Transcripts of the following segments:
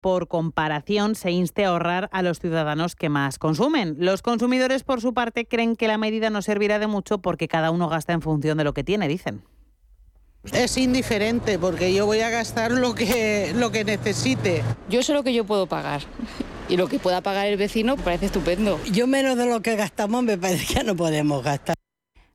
por comparación, se inste a ahorrar a los ciudadanos que más consumen. Los consumidores, por su parte, creen que la medida no servirá de mucho porque cada uno gasta en función de lo que tiene, dicen. Es indiferente porque yo voy a gastar lo que, lo que necesite. Yo sé lo que yo puedo pagar y lo que pueda pagar el vecino parece estupendo. Yo menos de lo que gastamos me parece que no podemos gastar.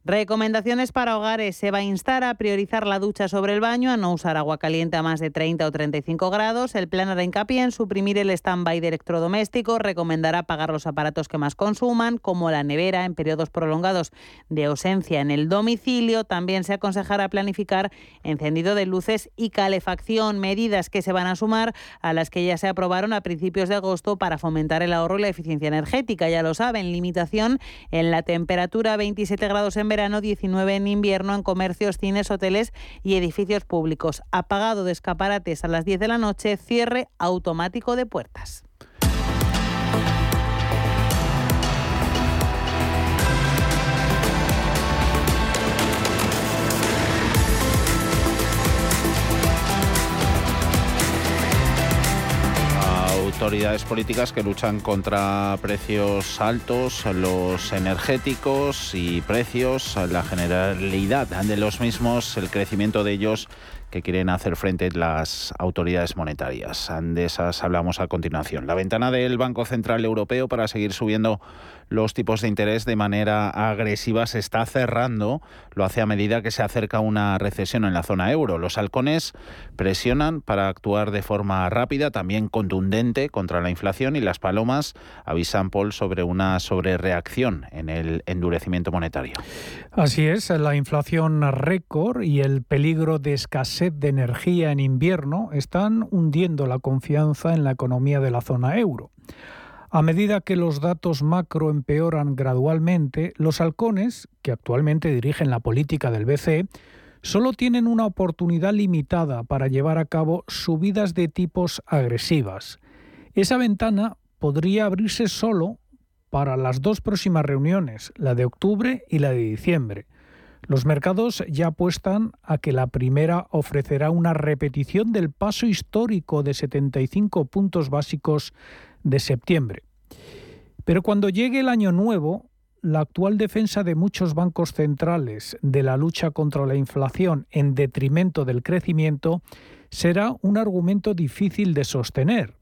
Recomendaciones para hogares. Se va a instar a priorizar la ducha sobre el baño, a no usar agua caliente a más de 30 o 35 grados. El plan hará hincapié en suprimir el stand-by de electrodomésticos. Recomendará apagar los aparatos que más consuman, como la nevera, en periodos prolongados de ausencia en el domicilio. También se aconsejará planificar encendido de luces y calefacción, medidas que se van a sumar a las que ya se aprobaron a principios de agosto para fomentar el ahorro y la eficiencia energética. Ya lo saben, limitación en la temperatura 27 grados en verano, 19 en invierno en comercios, cines, hoteles y edificios públicos. Apagado de escaparates a las 10 de la noche, cierre automático de puertas. Autoridades políticas que luchan contra precios altos, los energéticos y precios, la generalidad de los mismos, el crecimiento de ellos que quieren hacer frente las autoridades monetarias. De esas hablamos a continuación. La ventana del Banco Central Europeo para seguir subiendo los tipos de interés de manera agresiva se está cerrando. Lo hace a medida que se acerca una recesión en la zona euro. Los halcones presionan para actuar de forma rápida, también contundente contra la inflación y las palomas avisan Paul sobre una sobrereacción en el endurecimiento monetario. Así es, la inflación récord y el peligro de escasez de energía en invierno están hundiendo la confianza en la economía de la zona euro. A medida que los datos macro empeoran gradualmente, los halcones, que actualmente dirigen la política del BCE, solo tienen una oportunidad limitada para llevar a cabo subidas de tipos agresivas. Esa ventana podría abrirse solo para las dos próximas reuniones, la de octubre y la de diciembre. Los mercados ya apuestan a que la primera ofrecerá una repetición del paso histórico de 75 puntos básicos de septiembre. Pero cuando llegue el año nuevo, la actual defensa de muchos bancos centrales de la lucha contra la inflación en detrimento del crecimiento será un argumento difícil de sostener.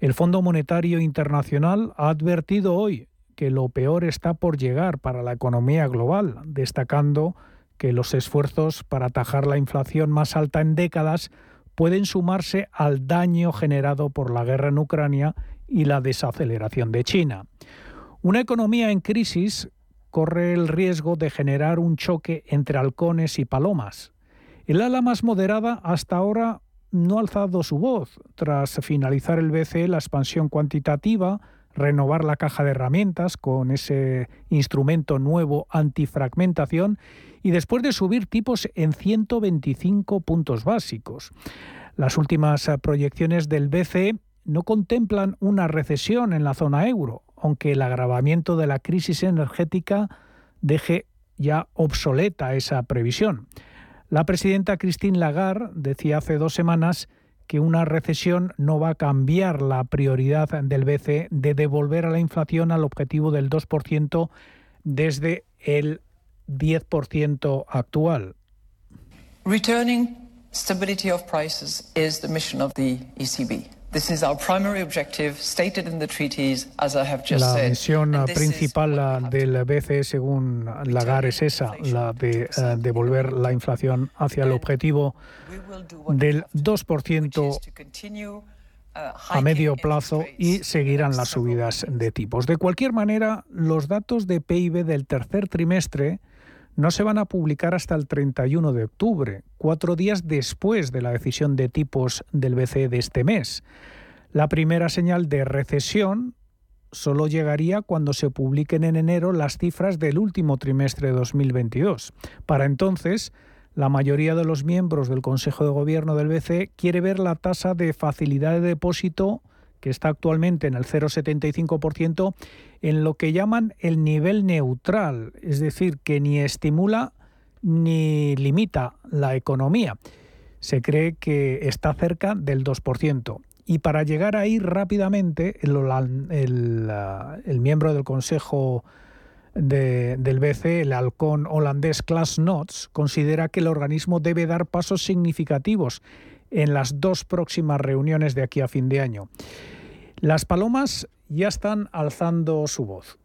El Fondo Monetario Internacional ha advertido hoy que lo peor está por llegar para la economía global, destacando que los esfuerzos para atajar la inflación más alta en décadas pueden sumarse al daño generado por la guerra en Ucrania y la desaceleración de China. Una economía en crisis corre el riesgo de generar un choque entre halcones y palomas. El ala más moderada hasta ahora no ha alzado su voz. Tras finalizar el BCE la expansión cuantitativa, renovar la caja de herramientas con ese instrumento nuevo antifragmentación y después de subir tipos en 125 puntos básicos. Las últimas proyecciones del BCE no contemplan una recesión en la zona euro, aunque el agravamiento de la crisis energética deje ya obsoleta esa previsión. La presidenta Christine Lagarde decía hace dos semanas que una recesión no va a cambiar la prioridad del BCE de devolver a la inflación al objetivo del 2% desde el 10% actual. Returning stability of prices is the mission of the ECB. La misión principal del BCE, según Lagarde, es esa, la de eh, devolver la inflación hacia el objetivo del 2% a medio plazo y seguirán las subidas de tipos. De cualquier manera, los datos de PIB del tercer trimestre no se van a publicar hasta el 31 de octubre, cuatro días después de la decisión de tipos del BCE de este mes. La primera señal de recesión solo llegaría cuando se publiquen en enero las cifras del último trimestre de 2022. Para entonces, la mayoría de los miembros del Consejo de Gobierno del BCE quiere ver la tasa de facilidad de depósito que está actualmente en el 0,75%, en lo que llaman el nivel neutral, es decir, que ni estimula ni limita la economía. Se cree que está cerca del 2%. Y para llegar ahí rápidamente, el, miembro del Consejo del BCE, el halcón holandés Klaas Nots, considera que el organismo debe dar pasos significativos en las dos próximas reuniones de aquí a fin de año. Las palomas ya están alzando su voz.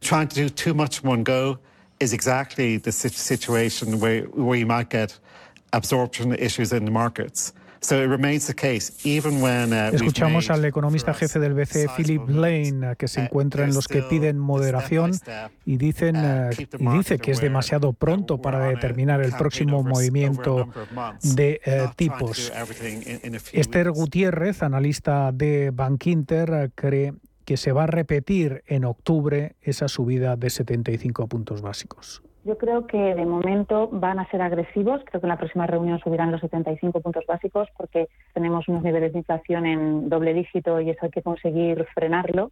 Trying to do too much in one go is exactly the situation where, where you might get absorption issues in the markets. Uh, Escuchamos al economista jefe del BCE, Philip Lane, que se uh, encuentra en los que piden moderación y, dicen, uh, y dice que es demasiado pronto para determinar el próximo movimiento de tipos. Esther Gutiérrez, analista de Bankinter, cree que se va a repetir en octubre esa subida de 75 puntos básicos. Yo creo que de momento van a ser agresivos. Creo que en la próxima reunión subirán los 75 puntos básicos porque tenemos unos niveles de inflación en doble dígito y eso hay que conseguir frenarlo.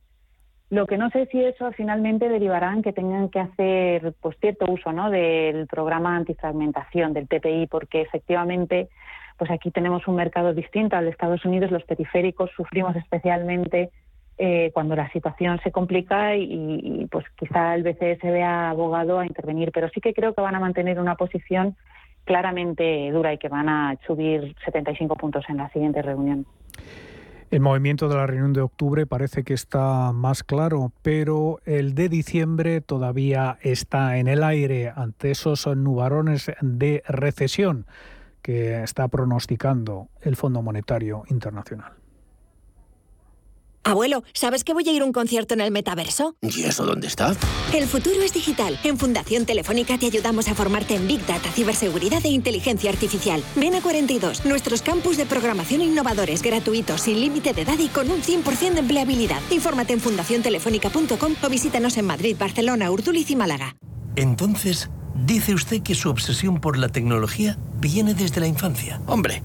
Lo que no sé si eso finalmente derivará en que tengan que hacer pues cierto uso ¿no? del programa antifragmentación, del TPI, porque efectivamente pues aquí tenemos un mercado distinto al de Estados Unidos. Los periféricos sufrimos especialmente eh, cuando la situación se complica y, pues quizá el BCE se vea abogado a intervenir, pero sí que creo que van a mantener una posición claramente dura y que van a subir 75 puntos en la siguiente reunión. El movimiento de la reunión de octubre parece que está más claro, pero el de diciembre todavía está en el aire ante esos nubarones de recesión que está pronosticando el Fondo Monetario Internacional. Abuelo, ¿sabes que voy a ir a un concierto en el metaverso? ¿Y eso dónde está? El futuro es digital. En Fundación Telefónica te ayudamos a formarte en Big Data, ciberseguridad e inteligencia artificial. Ven a 42, nuestros campus de programación innovadores, gratuitos, sin límite de edad y con un 100% de empleabilidad. Infórmate en fundaciontelefónica.com o visítanos en Madrid, Barcelona, Urduliz y Málaga. Entonces, dice usted que su obsesión por la tecnología viene desde la infancia. Hombre,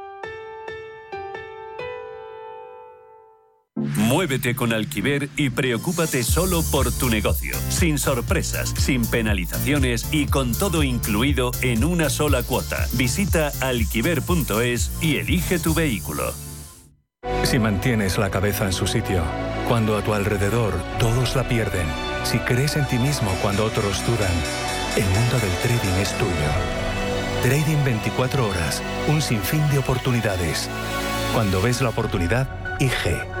Muévete con Alquiver y preocúpate solo por tu negocio, sin sorpresas, sin penalizaciones y con todo incluido en una sola cuota. Visita alquiver.es y elige tu vehículo. Si mantienes la cabeza en su sitio, cuando a tu alrededor todos la pierden, si crees en ti mismo cuando otros dudan, el mundo del trading es tuyo. Trading 24 horas, un sinfín de oportunidades. Cuando ves la oportunidad, IG.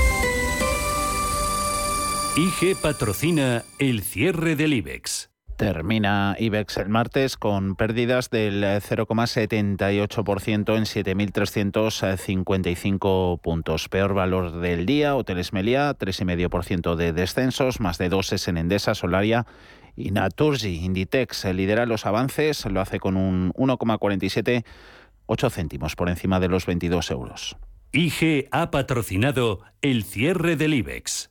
IG patrocina el cierre del IBEX. Termina IBEX el martes con pérdidas del 0,78% en 7.355 puntos. Peor valor del día, Hoteles Meliá, 3,5% de descensos, más de doses en Endesa, Solaria y Naturgy. Inditex lidera los avances, lo hace con un 1,47, 8 céntimos por encima de los 22 euros. IG ha patrocinado el cierre del IBEX.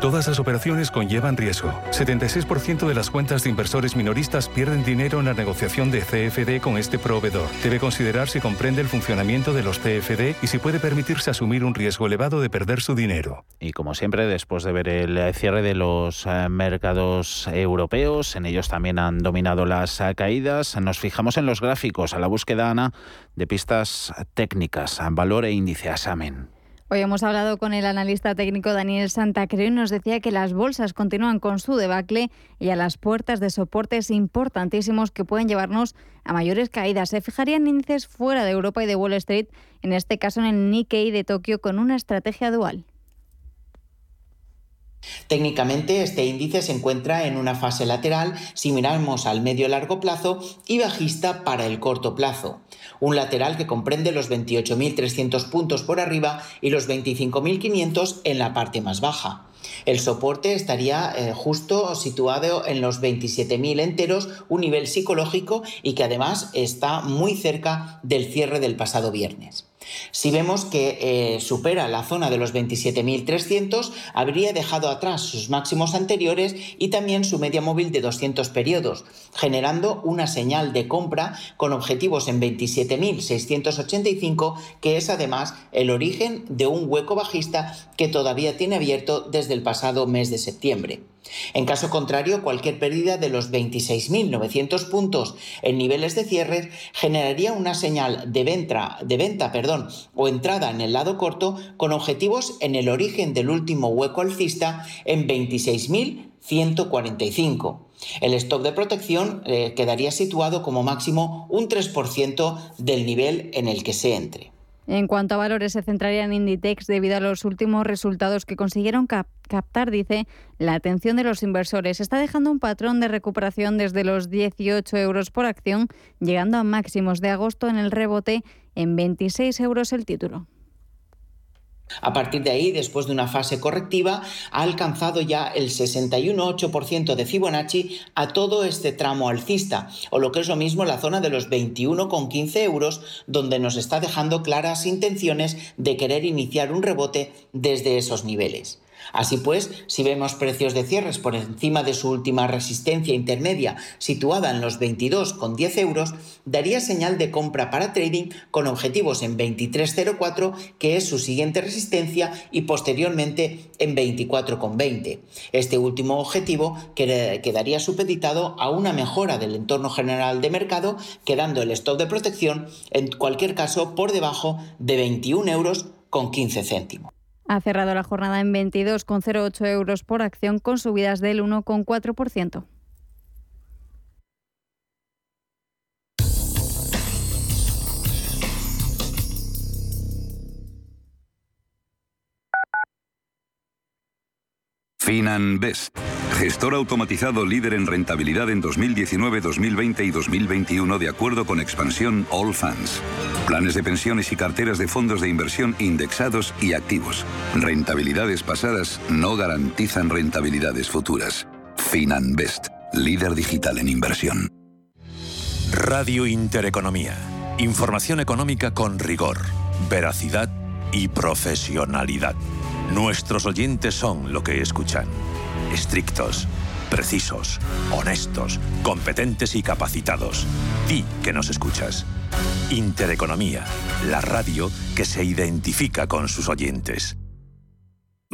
Todas las operaciones conllevan riesgo. 76% de las cuentas de inversores minoristas pierden dinero en la negociación de CFD con este proveedor. Debe considerar si comprende el funcionamiento de los CFD y si puede permitirse asumir un riesgo elevado de perder su dinero. Y como siempre, después de ver el cierre de los eh, mercados europeos, en ellos también han dominado las eh, caídas, nos fijamos en los gráficos a la búsqueda, Ana, de pistas técnicas, valor e índice Asamen. Hoy hemos hablado con el analista técnico Daniel Santacreu y nos decía que las bolsas continúan con su debacle y a las puertas de soportes importantísimos que pueden llevarnos a mayores caídas. Se fijarían índices fuera de Europa y de Wall Street, en este caso en el Nikkei de Tokio, con una estrategia dual. Técnicamente, este índice se encuentra en una fase lateral si miramos al medio-largo plazo y bajista para el corto plazo. Un lateral que comprende los 28.300 puntos por arriba y los 25.500 en la parte más baja. El soporte estaría eh, justo situado en los 27.000 enteros, un nivel psicológico y que además está muy cerca del cierre del pasado viernes. Si vemos que eh, supera la zona de los 27.300, habría dejado atrás sus máximos anteriores y también su media móvil de 200 periodos, generando una señal de compra con objetivos en 27.685, que es además el origen de un hueco bajista que todavía tiene abierto desde el pasado mes de septiembre. En caso contrario, cualquier pérdida de los 26.900 puntos en niveles de cierre generaría una señal de venta, de venta perdón, o entrada en el lado corto con objetivos en el origen del último hueco alcista en 26.145. El stop de protección eh, quedaría situado como máximo un 3% del nivel en el que se entre. En cuanto a valores, se centraría en Inditex debido a los últimos resultados que consiguieron captar, dice, la atención de los inversores. Está dejando un patrón de recuperación desde los 18 euros por acción, llegando a máximos de agosto en el rebote en 26 euros el título. A partir de ahí, después de una fase correctiva, ha alcanzado ya el 61,8% de Fibonacci a todo este tramo alcista, o lo que es lo mismo la zona de los 21,15 euros, donde nos está dejando claras intenciones de querer iniciar un rebote desde esos niveles. Así pues, si vemos precios de cierres por encima de su última resistencia intermedia situada en los 22,10 euros, daría señal de compra para trading con objetivos en 23,04, que es su siguiente resistencia, y posteriormente en 24,20. Este último objetivo quedaría supeditado a una mejora del entorno general de mercado, quedando el stop de protección en cualquier caso por debajo de 21 euros con 15 céntimos. Ha cerrado la jornada en 22,08 euros por acción con subidas del 1,4%. FinanBest, gestor automatizado líder en rentabilidad en 2019, 2020 y 2021 de acuerdo con expansión All Funds. Planes de pensiones y carteras de fondos de inversión indexados y activos. Rentabilidades pasadas no garantizan rentabilidades futuras. FinanBest, líder digital en inversión. Radio Intereconomía. Información económica con rigor, veracidad y profesionalidad. Nuestros oyentes son lo que escuchan. Estrictos, precisos, honestos, competentes y capacitados. Di que nos escuchas. Intereconomía, la radio que se identifica con sus oyentes.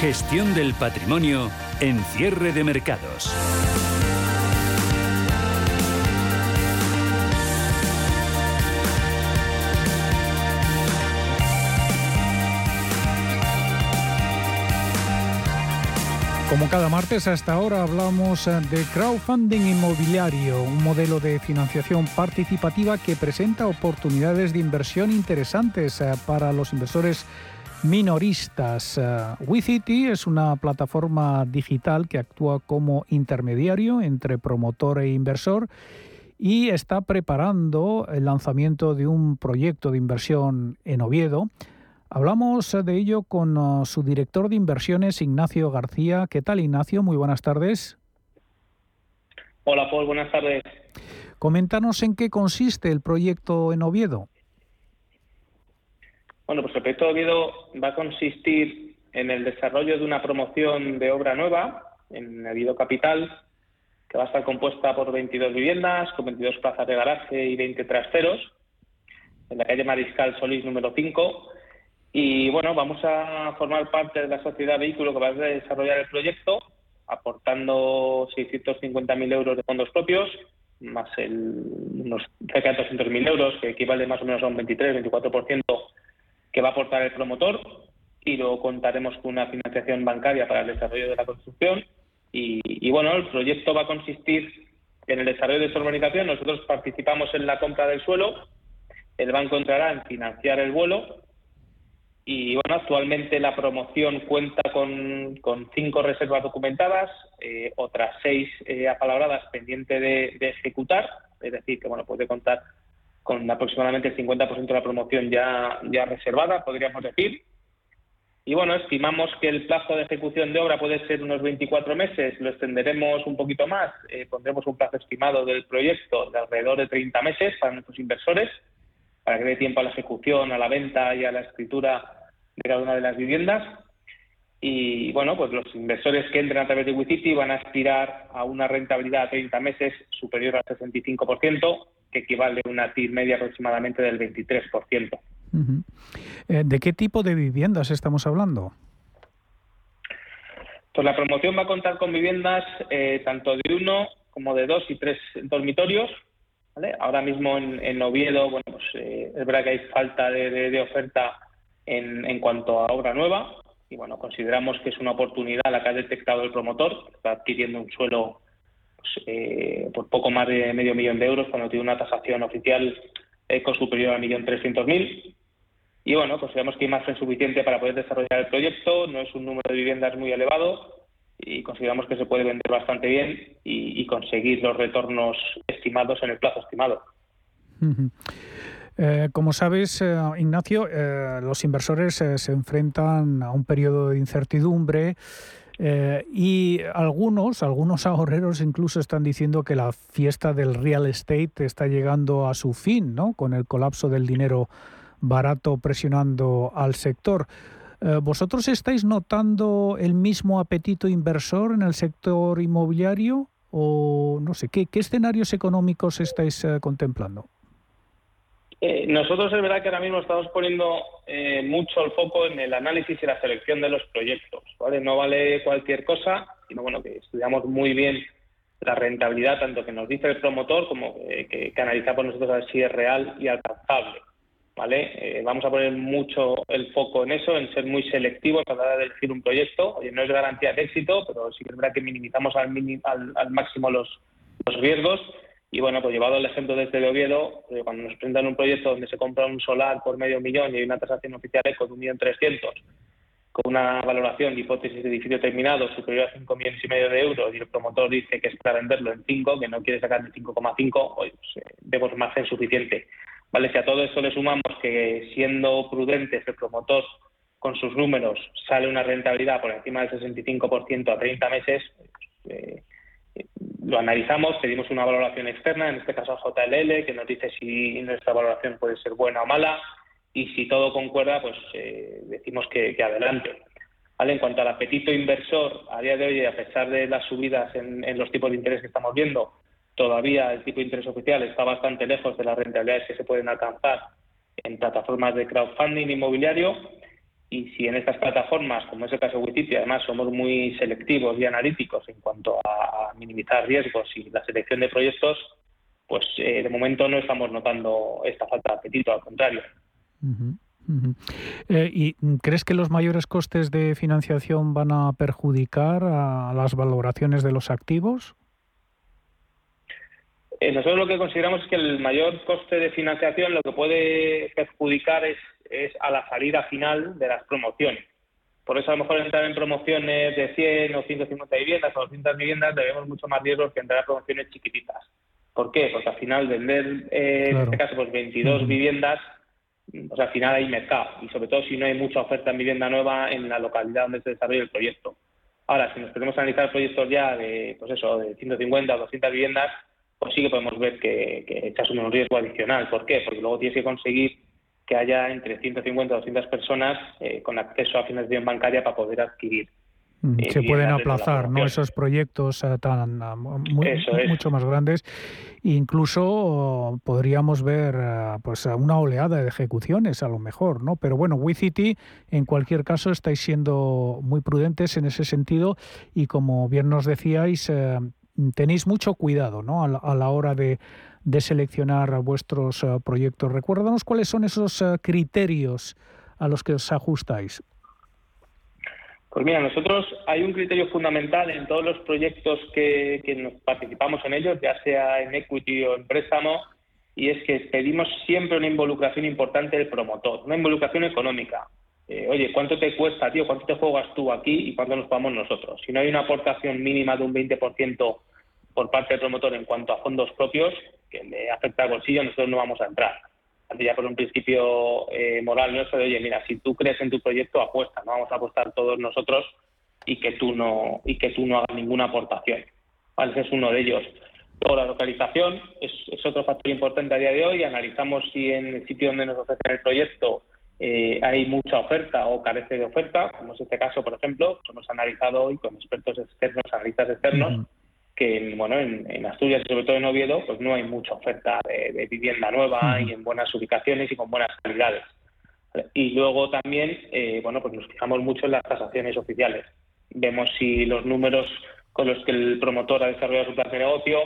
Gestión del patrimonio en cierre de mercados. Como cada martes hasta ahora hablamos eh, de crowdfunding inmobiliario, un modelo de financiación participativa que presenta oportunidades de inversión interesantes eh, para los inversores minoristas. Uh, WeCity es una plataforma digital que actúa como intermediario entre promotor e inversor y está preparando el lanzamiento de un proyecto de inversión en Oviedo. Hablamos de ello con uh, su director de inversiones, Ignacio García. ¿Qué tal, Ignacio? Muy buenas tardes. Hola, Paul. Buenas tardes. Coméntanos en qué consiste el proyecto en Oviedo. Bueno, pues el proyecto Oviedo va a consistir en el desarrollo de una promoción de obra nueva en Oviedo Capital, que va a estar compuesta por 22 viviendas, con 22 plazas de garaje y 20 trasteros, en la calle Mariscal Solís número 5. Y bueno, vamos a formar parte de la sociedad vehículo que va a desarrollar el proyecto, aportando 650.000 euros de fondos propios, más el, unos cerca de 200.000 euros, que equivale más o menos a un 23-24% que va a aportar el promotor y luego contaremos con una financiación bancaria para el desarrollo de la construcción. Y, bueno, el proyecto va a consistir en el desarrollo de esta urbanización. Nosotros participamos en la compra del suelo, el banco entrará en financiar el vuelo y bueno, actualmente la promoción cuenta con, cinco reservas documentadas, eh, otras seis eh, apalabradas pendientes de, de, ejecutar, es decir, que bueno, puede contar con aproximadamente el 50% de la promoción ya, ya reservada, podríamos decir. Y bueno, estimamos que el plazo de ejecución de obra puede ser unos 24 meses, lo extenderemos un poquito más, eh, pondremos un plazo estimado del proyecto de alrededor de 30 meses para nuestros inversores, para que dé tiempo a la ejecución, a la venta y a la escritura de cada una de las viviendas. Y bueno, pues los inversores que entren a través de WeCity van a aspirar a una rentabilidad a 30 meses superior al 65%, que equivale a una TIR media aproximadamente del 23%. Eh, ¿De qué tipo de viviendas estamos hablando? Pues la promoción va a contar con viviendas eh, tanto de uno como de dos y tres dormitorios. Ahora mismo en, Oviedo, bueno, pues, eh, es verdad que hay falta de, oferta en, en, cuanto a obra nueva y bueno, consideramos que es una oportunidad la que ha detectado el promotor, que está adquiriendo un suelo pues, eh, por poco más de medio millón de euros cuando tiene una tasación oficial eco superior a 1.300.000. Y bueno, consideramos que hay margen suficiente para poder desarrollar el proyecto, no es un número de viviendas muy elevado y consideramos que se puede vender bastante bien y, conseguir los retornos estimados en el plazo estimado. Eh, como sabes, eh, Ignacio, los inversores se enfrentan a un periodo de incertidumbre eh, y algunos, algunos ahorreros incluso están diciendo que la fiesta del real estate está llegando a su fin, ¿no? Con el colapso del dinero barato presionando al sector. Eh, ¿Vosotros estáis notando el mismo apetito inversor en el sector inmobiliario? O no sé, ¿qué, qué escenarios económicos estáis eh, contemplando? Eh, nosotros es verdad que ahora mismo estamos poniendo eh, mucho el foco en el análisis y la selección de los proyectos. ¿vale? No vale cualquier cosa, sino bueno, que estudiamos muy bien la rentabilidad, tanto que nos dice el promotor como que, analizamos nosotros a ver si es real y alcanzable. ¿vale? Eh, vamos a poner mucho el foco en eso, en ser muy selectivos a la hora de elegir un proyecto. Oye, no es garantía de éxito, pero sí que es verdad que minimizamos al, al, máximo los, los riesgos y bueno, pues llevado el ejemplo desde el Oviedo, eh, cuando nos presentan un proyecto donde se compra un solar por medio millón y hay una tasación oficial eco de un millón trescientos, con una valoración de hipótesis de edificio terminado superior a 5 millones y medio de euros y el promotor dice que es para venderlo en 5, que no quiere sacar de 5,5, pues eh, vemos margen suficiente. Vale, si a todo esto le sumamos que siendo prudentes el promotor con sus números sale una rentabilidad por encima del 65% a 30 meses, eh, lo analizamos, pedimos una valoración externa, en este caso a JLL, que nos dice si nuestra valoración puede ser buena o mala, y si todo concuerda, pues eh, decimos que, adelante. ¿Vale? En cuanto al apetito inversor, a día de hoy, a pesar de las subidas en, en los tipos de interés que estamos viendo, todavía el tipo de interés oficial está bastante lejos de las rentabilidades que se pueden alcanzar en plataformas de crowdfunding inmobiliario y si en estas plataformas, como es el caso de Wititi, además somos muy selectivos y analíticos en cuanto a minimizar riesgos y la selección de proyectos, pues eh, de momento no estamos notando esta falta de apetito, al contrario. Eh, ¿Y crees que los mayores costes de financiación van a perjudicar a las valoraciones de los activos? Eh, nosotros lo que consideramos es que el mayor coste de financiación lo que puede perjudicar es es a la salida final de las promociones. Por eso a lo mejor entrar en promociones de 100 o 150 viviendas o 200 viviendas debemos mucho más riesgos que entrar en promociones chiquititas. ¿Por qué? Porque al final vender, eh, en este caso, pues 22 viviendas, pues al final hay mercado y sobre todo si no hay mucha oferta en vivienda nueva en la localidad donde se desarrolla el proyecto. Ahora, si nos podemos analizar proyectos ya de, pues eso, de 150 o 200 viviendas, pues sí que podemos ver que, que echas un riesgo adicional. ¿Por qué? Porque luego tienes que conseguir que haya entre 150 y 200 personas eh, con acceso a financiación bancaria para poder adquirir. Mm, eh, se pueden aplazar ¿no? esos proyectos eh, tan mucho más grandes. Incluso podríamos ver pues una oleada de ejecuciones a lo mejor, ¿no? Pero bueno, WeCity en cualquier caso estáis siendo muy prudentes en ese sentido y como bien nos decíais, tenéis mucho cuidado ¿no? a la hora de de seleccionar vuestros eh, proyectos. Recuérdanos cuáles son esos eh, criterios a los que os ajustáis. Pues mira, nosotros hay un criterio fundamental en todos los proyectos que, nos participamos en ellos, ya sea en equity o en préstamo, y es que pedimos siempre una involucración importante del promotor, una involucración económica. Eh, oye, ¿cuánto te cuesta, tío? ¿Cuánto te juegas tú aquí y cuánto nos pagamos nosotros? Si no hay una aportación mínima de un 20% por parte del promotor en cuanto a fondos propios, que le afecta al bolsillo, nosotros no vamos a entrar. Ya por un principio eh, moral nuestro de, oye, mira, si tú crees en tu proyecto, apuesta, no vamos a apostar todos nosotros y que tú no y que tú no hagas ninguna aportación. Ese es uno de ellos. Luego la localización es, otro factor importante a día de hoy. Analizamos si en el sitio donde nos ofrecen el proyecto eh, hay mucha oferta o carece de oferta, como es este caso, por ejemplo, hemos analizado hoy con expertos externos, analistas externos, que bueno, en, Asturias y sobre todo en Oviedo, pues no hay mucha oferta de, vivienda nueva y en buenas ubicaciones y con buenas calidades. Y luego también, eh, bueno, pues nos fijamos mucho en las tasaciones oficiales. Vemos si los números con los que el promotor ha desarrollado su plan de negocio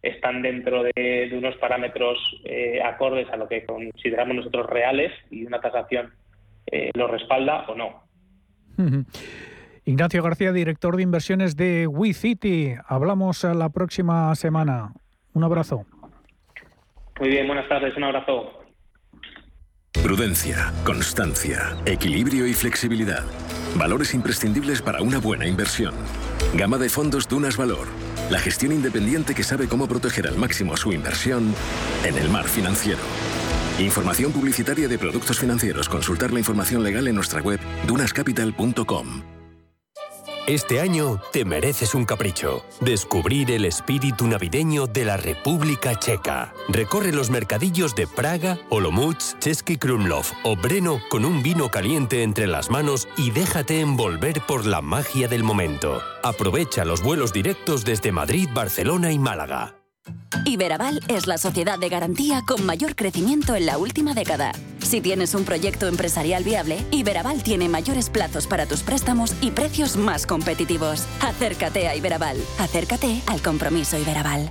están dentro de, unos parámetros eh, acordes a lo que consideramos nosotros reales y una tasación eh, lo respalda o no. Ignacio García, director de inversiones de WeCity. Hablamos la próxima semana. Un abrazo. Muy bien, buenas tardes, un abrazo. Prudencia, constancia, equilibrio y flexibilidad. Valores imprescindibles para una buena inversión. Gama de fondos Dunas Valor. La gestión independiente que sabe cómo proteger al máximo su inversión en el mar financiero. Información publicitaria de productos financieros. Consultar la información legal en nuestra web dunascapital.com. Este año te mereces un capricho. Descubrir el espíritu navideño de la República Checa. Recorre los mercadillos de Praga, Olomouc, Český Krumlov o Breno con un vino caliente entre las manos y déjate envolver por la magia del momento. Aprovecha los vuelos directos desde Madrid, Barcelona y Málaga. Iberaval es la sociedad de garantía con mayor crecimiento en la última década. Si tienes un proyecto empresarial viable, Iberaval tiene mayores plazos para tus préstamos y precios más competitivos. Acércate a Iberaval. Acércate al compromiso Iberaval.